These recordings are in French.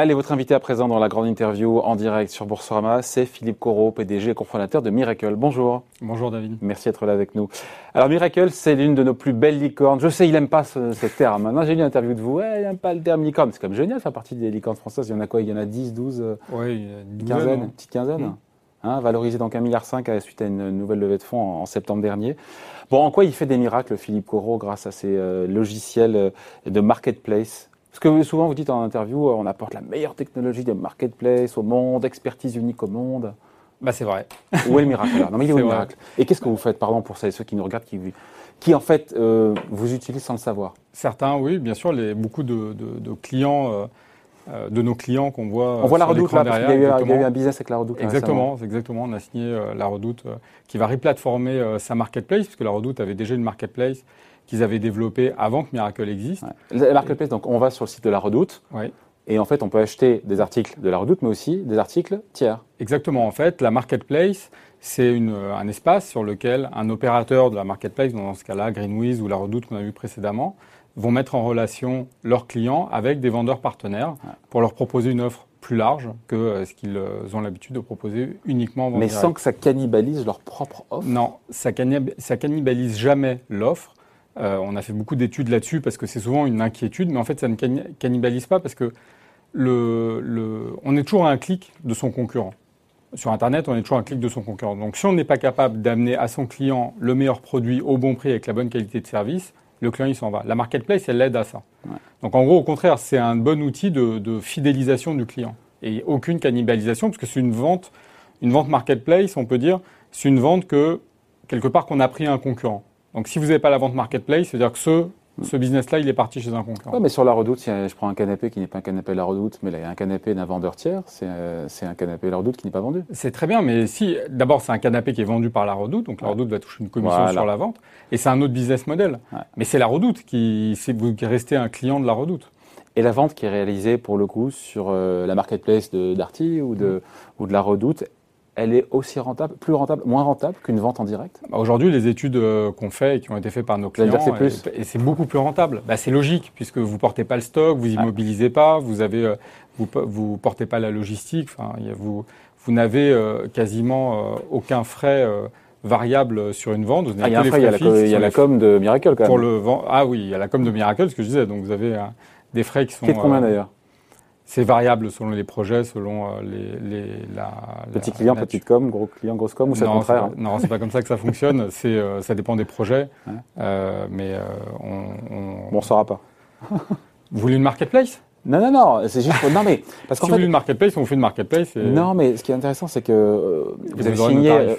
Allez, votre invité à présent dans la grande interview en direct sur Boursorama, c'est Philippe Corot, PDG et cofondateur de Miracle. Bonjour. Bonjour David. Merci d'être là avec nous. Alors Miracle, c'est l'une de nos plus belles licornes. Je sais, il n'aime pas ce, terme. Maintenant, j'ai lu une interview de vous. Ouais, il n'aime pas le terme licorne. C'est comme génial de faire partie des licornes françaises. Il y en a quoi? Il y en a 10, 12 Oui, une quinzaine, une petite quinzaine mmh. hein, Valorisé donc 1,5 milliard suite à une nouvelle levée de fonds en, septembre dernier. Bon, en quoi il fait des miracles, Philippe Corot, grâce à ses euh, logiciels euh, de marketplace? Parce que souvent vous dites en interview, euh, on apporte la meilleure technologie de marketplace au monde, expertise unique au monde. Bah c'est vrai. Où est le miracle Non mais il est où le miracle? Et qu'est-ce que vous faites, pardon, pour ceux qui nous regardent, qui, qui en fait euh, vous utilisent sans le savoir? Certains, oui, bien sûr. Les, beaucoup de, clients, euh, de nos clients qu'on voit. On voit la Redoute là, parce qu'il y, a eu un business avec la Redoute. Exactement, exactement. On a signé la Redoute qui va replatformer sa marketplace, puisque la Redoute avait déjà une marketplace qu'ils avaient développé avant que Miracle existe. La marketplace, donc on va sur le site de la Redoute. Et en fait, on peut acheter des articles de la Redoute, mais aussi des articles tiers. Exactement. En fait, la marketplace, c'est un espace sur lequel un opérateur de la marketplace, dans ce cas-là, Greenwiz ou la Redoute qu'on a vu précédemment, vont mettre en relation leurs clients avec des vendeurs partenaires pour leur proposer une offre plus large que euh, ce qu'ils euh, ont l'habitude de proposer uniquement en Mais sans que ça cannibalise leur propre offre? Non, ça, ça cannibalise jamais l'offre. Euh, on a fait beaucoup d'études là-dessus parce que c'est souvent une inquiétude, mais en fait, ça ne cannibalise pas parce que le, on est toujours à un clic de son concurrent. Sur Internet, on est toujours à un clic de son concurrent. Donc, si on n'est pas capable d'amener à son client le meilleur produit au bon prix avec la bonne qualité de service, le client, il s'en va. La marketplace, elle l'aide à ça. Donc, en gros, au contraire, c'est un bon outil de, fidélisation du client. Et aucune cannibalisation, parce que c'est une vente, une vente marketplace, on peut dire, c'est une vente que, quelque part, qu'on a pris à un concurrent. Donc si vous n'avez pas la vente marketplace, c'est-à-dire que ce, ce business-là, il est parti chez un concurrent. Ouais, mais sur la redoute, si je prends un canapé qui n'est pas un canapé de la redoute, mais là, il y a un canapé d'un vendeur tiers, c'est euh, un canapé de la redoute qui n'est pas vendu. C'est très bien, mais si, d'abord, c'est un canapé qui est vendu par la redoute, donc la redoute va toucher une commission sur la vente, et c'est un autre business model. Mais c'est la redoute qui, c'est vous qui restez un client de la redoute. Et la vente qui est réalisée, pour le coup, sur euh, la marketplace de Darty ou de, ou de la redoute, elle est aussi rentable, plus rentable, moins rentable qu'une vente en direct? Bah, Aujourd'hui, les études euh, qu'on fait et qui ont été faites par nos clients, et, c'est beaucoup plus rentable. Bah, c'est logique puisque vous portez pas le stock, vous immobilisez pas, vous avez, euh, vous, vous portez pas la logistique. Enfin, vous, vous n'avez euh, quasiment aucun frais variable sur une vente. ah, il y a il y a la, com de Miracle quand même. Pour le ah oui, il y a la com de Miracle, ce que je disais. Donc vous avez des frais qui sont. Qui est combien d'ailleurs? C'est variable selon les projets, selon euh, les, la, petit client, petite com, gros client, grosse com, ou c'est le contraire hein Non, c'est pas comme ça que ça fonctionne. C'est euh, ça dépend des projets, euh, mais on, on... Bon, saura pas. vous voulez une marketplace? Non, non, non, c'est juste. non, mais parce qu'en si fait, vous voulez une marketplace, on fait une marketplace. Non, mais ce qui est intéressant, c'est que vous, avez signé.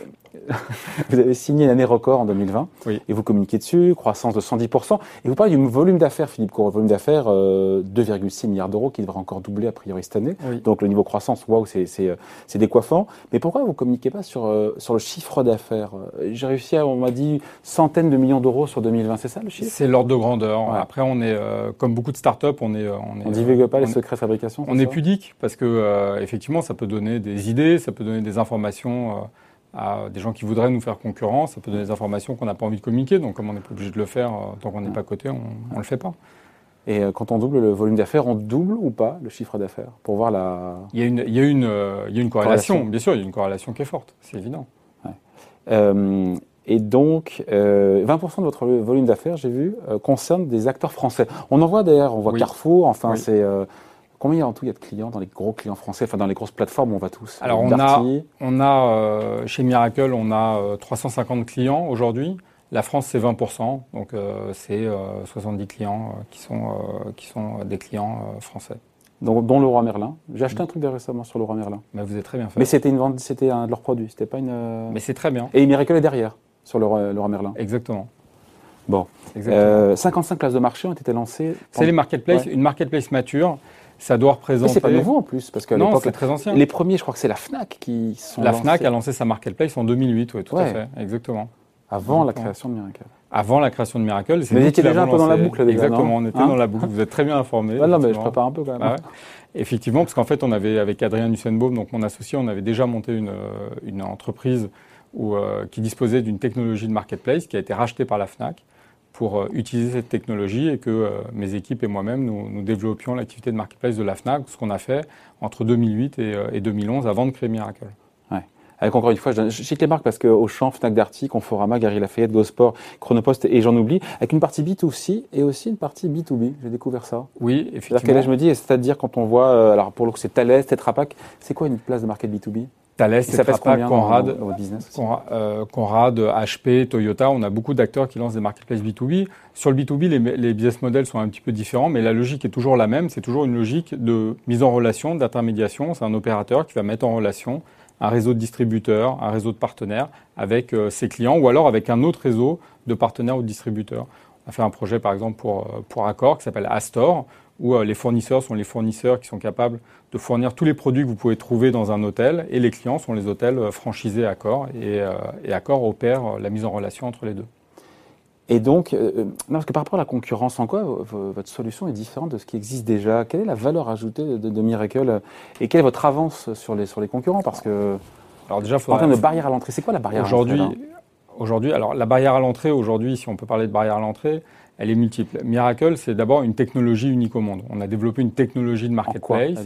vous avez signé une année record en 2020 et vous communiquez dessus, croissance de 110%. Et vous parlez du volume d'affaires, Philippe Cour, volume d'affaires 2,6 euh, milliards d'euros qui devrait encore doubler a priori cette année. Donc le niveau croissance, waouh, euh, c'est décoiffant. Mais pourquoi vous communiquez pas sur, euh, sur le chiffre d'affaires? J'ai réussi à, on m'a dit, centaines de millions d'euros sur 2020, c'est ça le chiffre? C'est l'ordre de grandeur. Après, on est, comme beaucoup de startups, on est. On, on divulgue pas les secrets de fabrication On est pudique parce que, effectivement, ça peut donner des idées, ça peut donner des informations à des gens qui voudraient nous faire concurrence. Ça peut donner des informations qu'on n'a pas envie de communiquer. Donc, comme on n'est pas obligé de le faire euh, tant qu'on n'est pas à côté, on ne le fait pas. Et euh, quand on double le volume d'affaires, on double ou pas le chiffre d'affaires? Pour voir la. Il y a une, il y a une, euh, il y a une corrélation. bien sûr, il y a une corrélation qui est forte, c'est évident. et donc, 20% de votre volume d'affaires, j'ai vu, concerne des acteurs français. On en voit d'ailleurs, on voit Carrefour, enfin, c'est Combien en tout il y a de clients dans les gros clients français, enfin dans les grosses plateformes où on va tous? Alors on a, on a euh, chez Miracle, on a 350 euh, clients aujourd'hui. La France c'est 20%, donc euh, c'est 70 clients qui sont qui sont des clients français. Donc, dont le roi Merlin. J'ai acheté un truc récemment sur le roi Merlin. Mais vous êtes très bien fait. Mais c'était une vente, c'était un de leurs produits, c'était pas une. Mais c'est très bien. Et Miracle est derrière sur le roi, le roi Merlin. Exactement. Bon. Exactement. 55 places de marché ont été lancées. C'est les marketplaces, une marketplace mature ça doit représenter. c'est pas nouveau en plus, parce que non, c'est très ancien. Les premiers, je crois que c'est la Fnac qui sont. La Fnac a lancé sa marketplace en 2008, oui, tout à fait, exactement. Avant la création de Miracle. Avant la création de Miracle. Mais vous étiez déjà un peu dans la boucle, déjà, Exactement, on était hein dans la boucle. Vous êtes très bien informé. non, mais je prépare un peu quand même. Ah Effectivement, parce qu'en fait, on avait avec Adrien Nussenbaum, donc mon associé, on avait déjà monté une, une entreprise où, euh, qui disposait d'une technologie de marketplace qui a été rachetée par la Fnac pour utiliser cette technologie et que mes équipes et moi-même, nous, développions l'activité de marketplace de la FNAC, ce qu'on a fait entre 2008 et, 2011 avant de créer Miracle. Avec encore une fois, je, cite les marques parce qu'au champ, Fnac Darty, Conforama, Gary Lafayette, GoSport, Chronopost et j'en oublie, avec une partie B2C et aussi une partie B2B. J'ai découvert ça. Oui, effectivement. Là, je me dis, c'est-à-dire quand on voit, euh, alors pour le coup, c'est Thales, Tetra Pak, c'est quoi une place de market B2B Thales, Pak, Conrad, euh, Conrad, HP, Toyota, on a beaucoup d'acteurs qui lancent des marketplaces B2B. Sur le B2B, les, les, business models sont un petit peu différents, mais la logique est toujours la même. C'est toujours une logique de mise en relation, d'intermédiation. C'est un opérateur qui va mettre en relation un réseau de distributeurs, un réseau de partenaires avec euh, ses clients ou alors avec un autre réseau de partenaires ou de distributeurs. On a fait un projet par exemple pour, euh, pour Accor qui s'appelle Astor où euh, les fournisseurs sont les fournisseurs qui sont capables de fournir tous les produits que vous pouvez trouver dans un hôtel et les clients sont les hôtels franchisés Accor et, et Accor opère la mise en relation entre les deux. Et donc, euh, euh, non, parce que par rapport à la concurrence, en quoi votre solution est différente de ce qui existe déjà? Quelle est la valeur ajoutée de, Miracle? Et quelle est votre avance sur les, sur les concurrents? Parce que, alors déjà, en termes de barrière à l'entrée, c'est quoi la barrière aujourd'hui, à l'entrée Aujourd'hui, alors la barrière à l'entrée, aujourd'hui, si on peut parler de barrière à l'entrée, elle est multiple. Miracle, c'est d'abord une technologie unique au monde. On a développé une technologie de marketplace.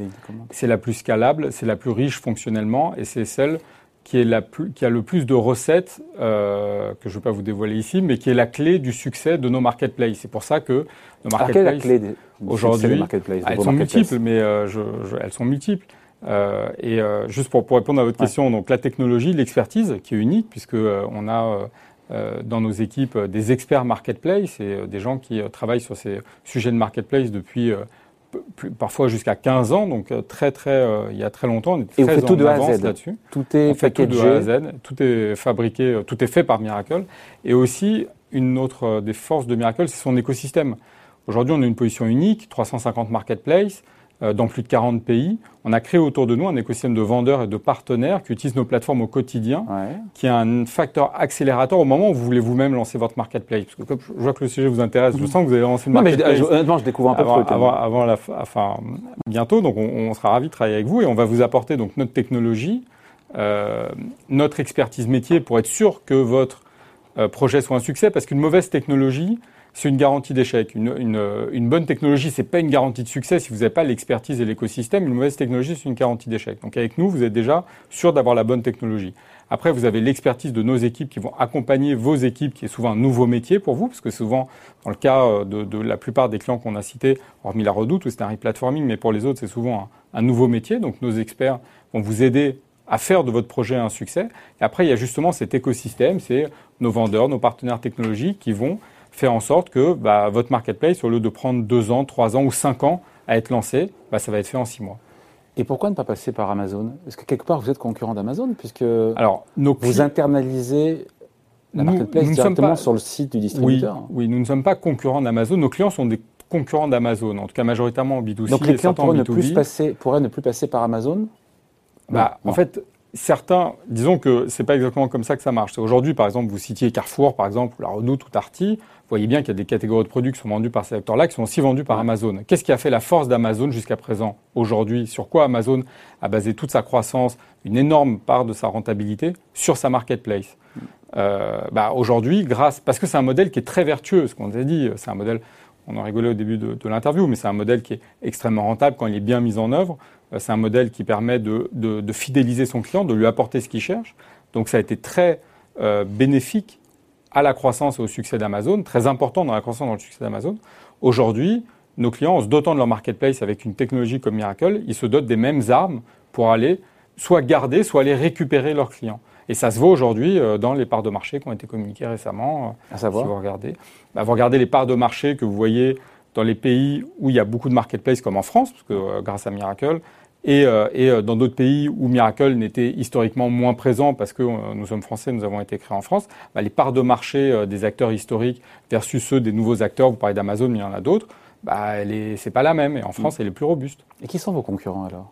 C'est la plus scalable, c'est la plus riche fonctionnellement, et c'est celle qui, est la plus, qui a le plus de recettes, euh, que je ne vais pas vous dévoiler ici, mais qui est la clé du succès de nos marketplaces. C'est pour ça que nos marketplaces, quelle est la clé aujourd'hui, elles sont multiples, mais euh, je, elles sont multiples. Euh, et euh, juste pour, pour, répondre à votre question, donc la technologie, l'expertise, qui est unique, puisque euh, on a dans nos équipes des experts marketplace et des gens qui travaillent sur ces sujets de marketplace depuis parfois jusqu'à 15 ans, donc euh, très très, euh, il y a très longtemps, on est très tout de A à Z là-dessus. Tout est fait tout de A à Z, tout est fabriqué, euh, tout est fait par Miracle. Et aussi, une autre des forces de Miracle, c'est son écosystème. Aujourd'hui, on a une position unique, 350 marketplaces, euh, dans plus de 40 pays. On a créé autour de nous un écosystème de vendeurs et de partenaires qui utilisent nos plateformes au quotidien, qui est un facteur accélérateur au moment où vous voulez vous-même lancer votre marketplace. Parce que comme je vois que le sujet vous intéresse, je sens que vous avez lancé une marketplace. Non, mais honnêtement, je découvre un peu avant, truc, avant, avant, la, enfin, bientôt. Donc, on, on, sera ravis de travailler avec vous et on va vous apporter donc notre technologie, euh, notre expertise métier pour être sûr que votre euh, projet soit un succès. Parce qu'une mauvaise technologie, c'est une garantie d'échec. Une, une, une, bonne technologie, c'est pas une garantie de succès si vous n'avez pas l'expertise et l'écosystème. Une mauvaise technologie, c'est une garantie d'échec. Donc avec nous, vous êtes déjà sûr d'avoir la bonne technologie. Après, vous avez l'expertise de nos équipes qui vont accompagner vos équipes, qui est souvent un nouveau métier pour vous, parce que souvent, dans le cas euh, de, de la plupart des clients qu'on a cités, hormis la redoute, où c'est un replatforming, mais pour les autres, c'est souvent un, un nouveau métier. Donc nos experts vont vous aider à faire de votre projet un succès. Et après, il y a justement cet écosystème, c'est nos vendeurs, nos partenaires technologiques qui vont faire en sorte que bah, votre marketplace, au lieu de prendre deux ans, trois ans ou cinq ans à être lancé, bah, ça va être fait en six mois. Et pourquoi ne pas passer par Amazon? Est-ce que quelque part vous êtes concurrent d'Amazon? Puisque Alors, vous internalisez la marketplace directement sur le site du distributeur oui, nous ne sommes pas concurrents d'Amazon. Nos clients sont des concurrents d'Amazon, en tout cas majoritairement en B2C. Donc les clients pourraient ne, plus passer, pourraient ne plus passer par Amazon? Bah, En fait, certains, disons que c'est pas exactement comme ça que ça marche. Aujourd'hui, par exemple, vous citiez Carrefour, par exemple, ou la Renault ou Tarty. Vous voyez bien qu'il y a des catégories de produits qui sont vendus par ces acteurs-là, qui sont aussi vendus par Amazon. Qu'est-ce qui a fait la force d'Amazon jusqu'à présent, aujourd'hui? Sur quoi Amazon a basé toute sa croissance, une énorme part de sa rentabilité sur sa marketplace? Euh, bah, Aujourd'hui, grâce, parce que c'est un modèle qui est très vertueux, ce qu'on a dit, c'est un modèle, on en rigolait au début de, l'interview, mais c'est un modèle qui est extrêmement rentable quand il est bien mis en œuvre. Euh, c'est un modèle qui permet de, de, de, fidéliser son client, de lui apporter ce qu'il cherche. Donc ça a été très euh, bénéfique à la croissance et au succès d'Amazon, très important dans la croissance et dans le succès d'Amazon. Aujourd'hui, nos clients, en se dotant de leur marketplace avec une technologie comme Miracle, ils se dotent des mêmes armes pour aller soit garder, soit aller récupérer leurs clients. Et ça se voit aujourd'hui euh, dans les parts de marché qui ont été communiquées récemment. Euh, à savoir Si vous regardez, bah, vous regardez les parts de marché que vous voyez dans les pays où il y a beaucoup de marketplaces comme en France, parce que euh, grâce à Miracle, et, euh, et euh, dans d'autres pays où Miracle n'était historiquement moins présent parce que euh, nous sommes français, nous avons été créés en France, bah, les parts de marché des acteurs historiques versus ceux des nouveaux acteurs, vous parlez d'Amazon, mais il y en a d'autres, bah, c'est pas la même. Et en France, mm. elle est plus robuste. Et qui sont vos concurrents alors?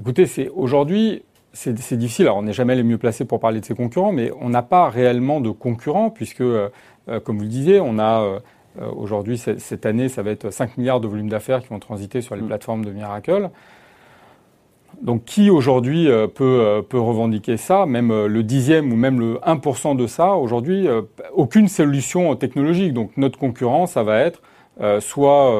Écoutez, c'est aujourd'hui, c'est difficile. Alors, on n'est jamais les mieux placés pour parler de ses concurrents, mais on n'a pas réellement de concurrents puisque, comme vous le disiez, on a aujourd'hui, cette année, ça va être 5 milliards de volume d'affaires qui vont transiter sur les mm. plateformes de Miracle. Donc qui aujourd'hui euh, peut, euh, peut revendiquer ça, même euh, le dixième ou même le 1% de ça Aujourd'hui, aucune solution technologique. Donc notre concurrent, ça va être soit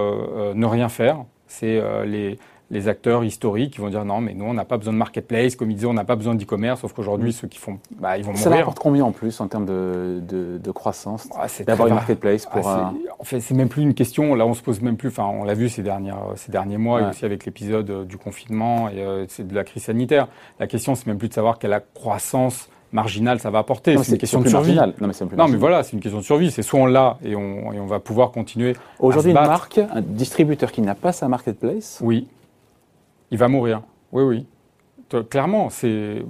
ne rien faire, c'est les, les acteurs historiques qui vont dire non, mais nous, on n'a pas besoin de marketplace, comme ils disaient, on n'a pas besoin d'e-commerce, sauf qu'aujourd'hui, mm. ceux qui font, bah, ils vont mourir. Ça rapporte combien en plus en termes de, de, croissance ah, d'avoir une marketplace pour ah, En fait, c'est même plus une question, là, on se pose même plus, enfin, on l'a vu ces, dernières, ces derniers mois, et aussi avec l'épisode euh, du confinement et euh, de la crise sanitaire. La question, c'est même plus de savoir quelle croissance marginale ça va apporter. C'est une question de survie. Non, mais, non, mais voilà, c'est une question de survie. C'est soit on l'a et on, et on va pouvoir continuer. Aujourd'hui, une marque, un distributeur qui n'a pas sa marketplace. Oui il va mourir. Oui, oui. Clairement, c'est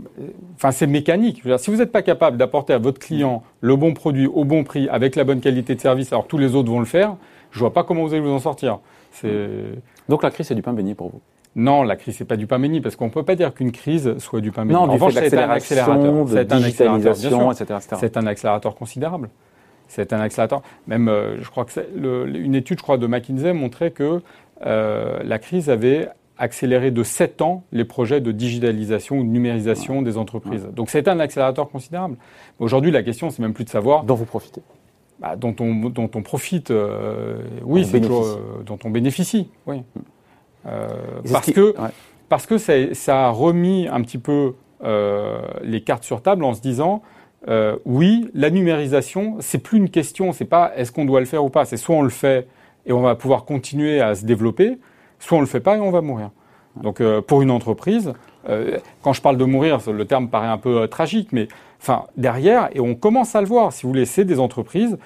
enfin, mécanique. si vous n'êtes pas capable d'apporter à votre client le bon produit au bon prix avec la bonne qualité de service, alors tous les autres vont le faire, je ne vois pas comment vous allez vous en sortir. Donc la crise, c'est du pain béni pour vous? Non, la crise, c'est pas du pain béni, parce qu'on ne peut pas dire qu'une crise soit du pain béni. Non, en revanche, c'est un accélérateur. C'est un accélérateur. C'est un accélérateur considérable. C'est un accélérateur. Même, euh, je crois que une étude, je crois, de McKinsey montrait que euh, la crise avait accélérer de 7 ans les projets de digitalisation ou de numérisation des entreprises. Donc c'est un accélérateur considérable. Aujourd'hui, la question, c'est même plus de savoir... Dont vous profitez bah, dont, on, dont on profite, euh, oui, c'est toujours, euh, dont on bénéficie, oui. Mm. Euh, parce, que, parce que ça, ça, a remis un petit peu les cartes sur table en se disant, oui, la numérisation, c'est plus une question, c'est pas est-ce qu'on doit le faire ou pas, c'est soit on le fait et on va pouvoir continuer à se développer, soit on le fait pas et on va mourir. Donc euh, pour une entreprise, euh, quand je parle de mourir, le terme paraît un peu euh, tragique, mais enfin derrière, et on commence à le voir, si vous voulez, c'est des entreprises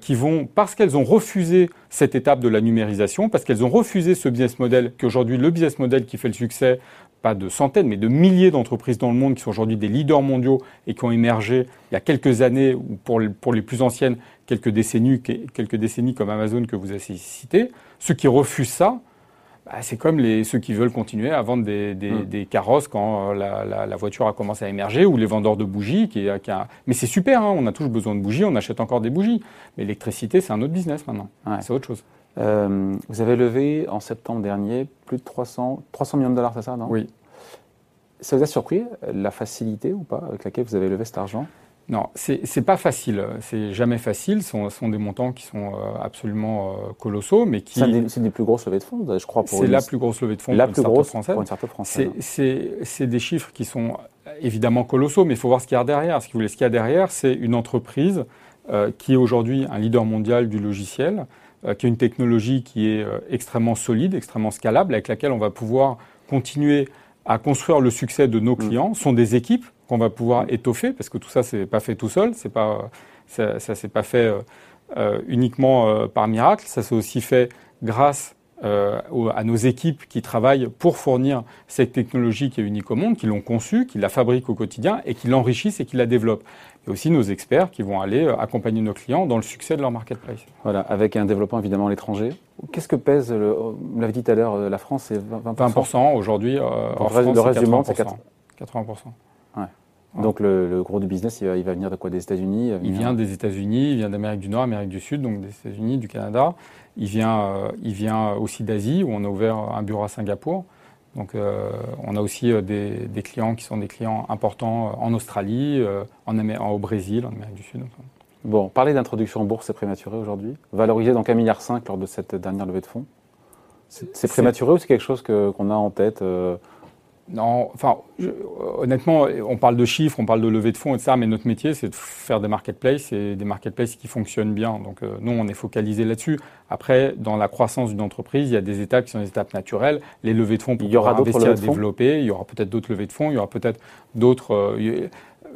qui vont, parce qu'elles ont refusé cette étape de la numérisation, parce qu'elles ont refusé ce business model, qu'aujourd'hui le business model qui fait le succès, pas de centaines, mais de milliers d'entreprises dans le monde qui sont aujourd'hui des leaders mondiaux et qui ont émergé il y a quelques années, ou pour, pour les plus anciennes, quelques décennies, quelques décennies comme Amazon que vous avez cité, ceux qui refusent ça, bah, c'est comme les, ceux qui veulent continuer à vendre des, hmm. carrosses quand euh, la, voiture a commencé à émerger, ou les vendeurs de bougies. Qui, Mais c'est super, hein, on a toujours besoin de bougies, on achète encore des bougies. Mais l'électricité, c'est un autre business maintenant. C'est autre chose. Euh, vous avez levé en septembre dernier plus de 300, 300 millions de dollars, c'est ça, non? Oui. Ça vous a surpris la facilité ou pas avec laquelle vous avez levé cet argent? Non, c'est pas facile. C'est jamais facile. Ce sont, des montants qui sont euh, absolument euh, colossaux, mais qui. C'est des, plus grosses levées de fonds, je crois. C'est la plus grosse levée de fonds la pour, plus une grosse française. pour une startup française. C'est des chiffres qui sont évidemment colossaux, mais il faut voir ce qu'il y a derrière. Ce qu'il y a derrière, c'est une entreprise euh, qui est aujourd'hui un leader mondial du logiciel, qui a une technologie qui est extrêmement solide, extrêmement scalable, avec laquelle on va pouvoir continuer à construire le succès de nos mm. clients. Ce sont des équipes qu'on va pouvoir étoffer, parce que tout ça, c'est pas fait tout seul, c'est pas, ça, ça s'est pas fait euh, euh uniquement euh, par miracle, ça s'est aussi fait grâce euh, à nos équipes qui travaillent pour fournir cette technologie qui est unique au monde, qui l'ont conçue, qui la fabriquent au quotidien et qui l'enrichissent et qui la développent. Et aussi nos experts qui vont aller accompagner nos clients dans le succès de leur marketplace. Voilà, avec un développement évidemment à l'étranger. Qu'est-ce que pèse, le, vous l'avez dit tout à l'heure, la France, c'est 20%, 20% aujourd'hui. le reste du monde, c'est 80%. 80%. Donc le, gros du business, il va, il va, venir de quoi? Des États-Unis Il vient des États-Unis, il vient d'Amérique du Nord, Amérique du Sud, donc des États-Unis, du Canada. Il vient, euh, il vient aussi d'Asie, où on a ouvert un bureau à Singapour. Donc euh, on a aussi euh, des, des, clients qui sont des clients importants en Australie, en, au Brésil, en Amérique du Sud. Bon, parler d'introduction en bourse, c'est prématuré aujourd'hui. Valorisé donc 1,5 milliard lors de cette dernière levée de fonds. C'est prématuré ou c'est quelque chose qu'on a en tête non, enfin, honnêtement, on parle de chiffres, on parle de levée de fonds, etc. Mais notre métier, c'est de faire des marketplaces et des marketplaces qui fonctionnent bien. Donc, euh, nous, on est focalisé là-dessus. Après, dans la croissance d'une entreprise, il y a des étapes qui sont des étapes naturelles. Les levées de fonds pour il y aura investir, développer. Il y aura peut-être d'autres levées de fonds. Il y aura peut-être d'autres. Euh,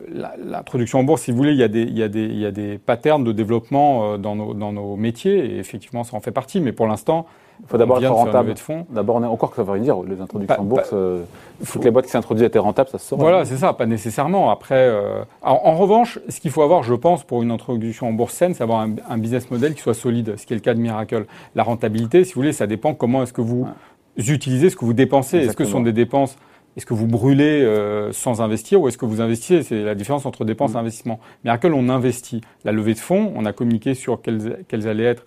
L'introduction en bourse, si vous voulez, il y a des, il y a des, il y a des patterns de développement euh, dans nos, dans nos métiers et effectivement, ça en fait partie. Mais pour l'instant, il faut d'abord être rentable. D'abord, on est encore que ça veut rien dire. Les introductions en bourse, euh, toutes les boîtes qui s'introduisent étaient rentables, ça se sort. Voilà, c'est ça, pas nécessairement. Après, euh, en revanche, ce qu'il faut avoir, je pense, pour une introduction en bourse saine, c'est avoir un, business model qui soit solide, ce qui est le cas de Miracle. La rentabilité, si vous voulez, ça dépend comment est-ce que vous utilisez ce que vous dépensez. Est-ce que ce sont des dépenses est-ce que vous brûlez euh, sans investir ou est-ce que vous investissez? C'est la différence entre dépenses et mm. investissement. Miracle, on investit? La levée de fonds, on a communiqué sur quels, quels allaient être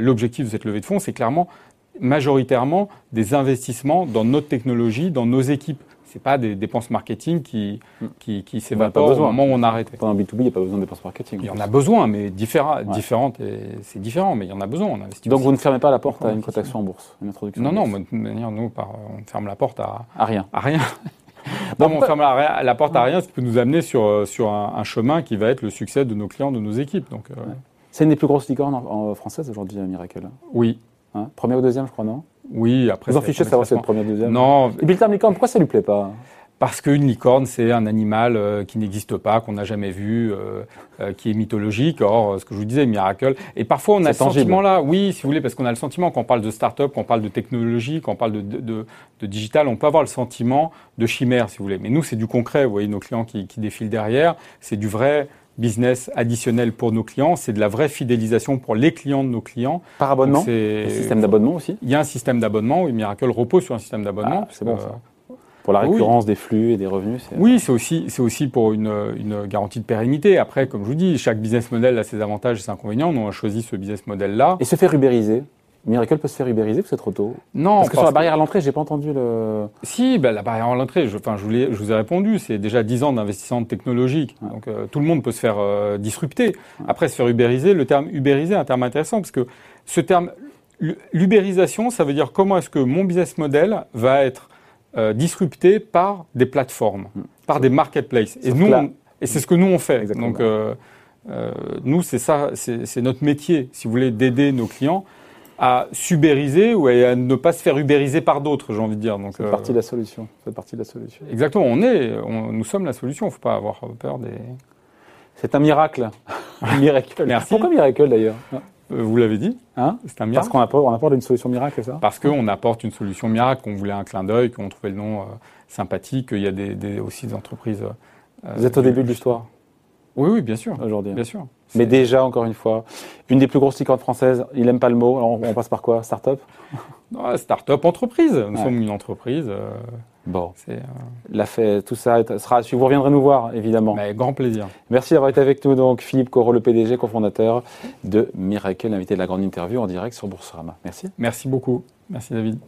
l'objectif de cette levée de fonds. C'est clairement majoritairement des investissements dans notre technologie, dans nos équipes c'est pas des dépenses marketing qui, hmm. qui, qui s'évaporent au moment où on a arrêté. Pendant B2B, il n'y a pas besoin de dépenses marketing. Il y en a besoin, mais différent, différentes, c'est différent, mais il y en a besoin. On Donc vous ne fermez pas la porte à une cotation en bourse, une introduction Non, non, de toute manière, nous, on ferme la porte à, à rien. À rien. non, on ferme la, porte à rien, ce qui peut nous amener sur, sur un, chemin qui va être le succès de nos clients, de nos équipes. Donc, euh, C'est une des plus grosses licornes en, françaises aujourd'hui, Miracle Oui. Hein? Première ou deuxième, je crois, non? Oui, après. Vous en fichez de savoir si c'est première ou deuxième Non. Et puis le terme licorne, pourquoi ça lui plaît pas? Parce qu'une licorne, c'est un animal euh, qui n'existe pas, qu'on n'a jamais vu, euh, euh, qui est mythologique. Or, ce que je vous disais, miracle. Et parfois, on a ce sentiment-là, oui, si vous voulez, parce qu'on a le sentiment, quand on parle de start-up, quand on parle de technologie, quand on parle de, de, de, digital, on peut avoir le sentiment de chimère, si vous voulez. Mais nous, c'est du concret. Vous voyez nos clients qui, qui défilent derrière. C'est du vrai business additionnel pour nos clients, c'est de la vraie fidélisation pour les clients de nos clients. Par abonnement C'est un système d'abonnement aussi Il y a un système d'abonnement, oui, Miracle repose sur un système d'abonnement. Ah, c'est bon ça. Pour la récurrence des flux et des revenus Oui, c'est aussi, c'est aussi pour une, une, garantie de pérennité. Après, comme je vous dis, chaque business model a ses avantages et ses inconvénients. Nous, on a choisi ce business model-là. Et se faire ubériser Miracle peut se faire ubériser ou c'est trop tôt? Non. Parce que sur la barrière à l'entrée, j'ai pas entendu le. Si, ben, la barrière à l'entrée, je, enfin, je, vous je vous ai répondu, c'est déjà 10 ans d'investissement technologique. Donc euh, tout le monde peut se faire euh, disrupter. Après, se faire ubériser, le terme ubériser est un terme intéressant parce que ce terme, l'ubérisation, ça veut dire comment est-ce que mon business model va être euh, disrupté par des plateformes, mm. par des marketplaces. Et, nous, et c'est ce que nous on fait. Donc, nous, c'est ça, c'est notre métier, si vous voulez, d'aider nos clients à subériser ou à ne pas se faire ubériser par d'autres, j'ai envie de dire. Donc, c'est partie de la solution. C'est partie de la solution. Exactement. On est, nous sommes la solution. Il ne faut pas avoir peur des. C'est un miracle. un miracle. Merci. Pourquoi miracle d'ailleurs? Euh, vous l'avez dit, hein? C'est un miracle. Parce qu'on apporte, on apporte une solution miracle, c'est ça? Parce qu'on apporte une solution miracle, qu'on voulait un clin d'œil, qu'on trouvait le nom euh, sympathique. Il y a des, aussi des entreprises. Euh, Vous êtes au début de l'histoire Oui, oui, bien sûr. Aujourd'hui. Bien sûr. Mais déjà, encore une fois, une des plus grosses licornes françaises, il n'aime pas le mot. Alors on, passe par quoi? Start-up? Start-up entreprise. Nous sommes une entreprise. Bon. Euh... La tout ça sera. Vous reviendrez nous voir, évidemment. Mais grand plaisir. Merci d'avoir été avec nous. Donc, Philippe Corot, le PDG, cofondateur de Miracle, invité de la grande interview en direct sur Boursorama. Merci. Merci beaucoup. Merci, David.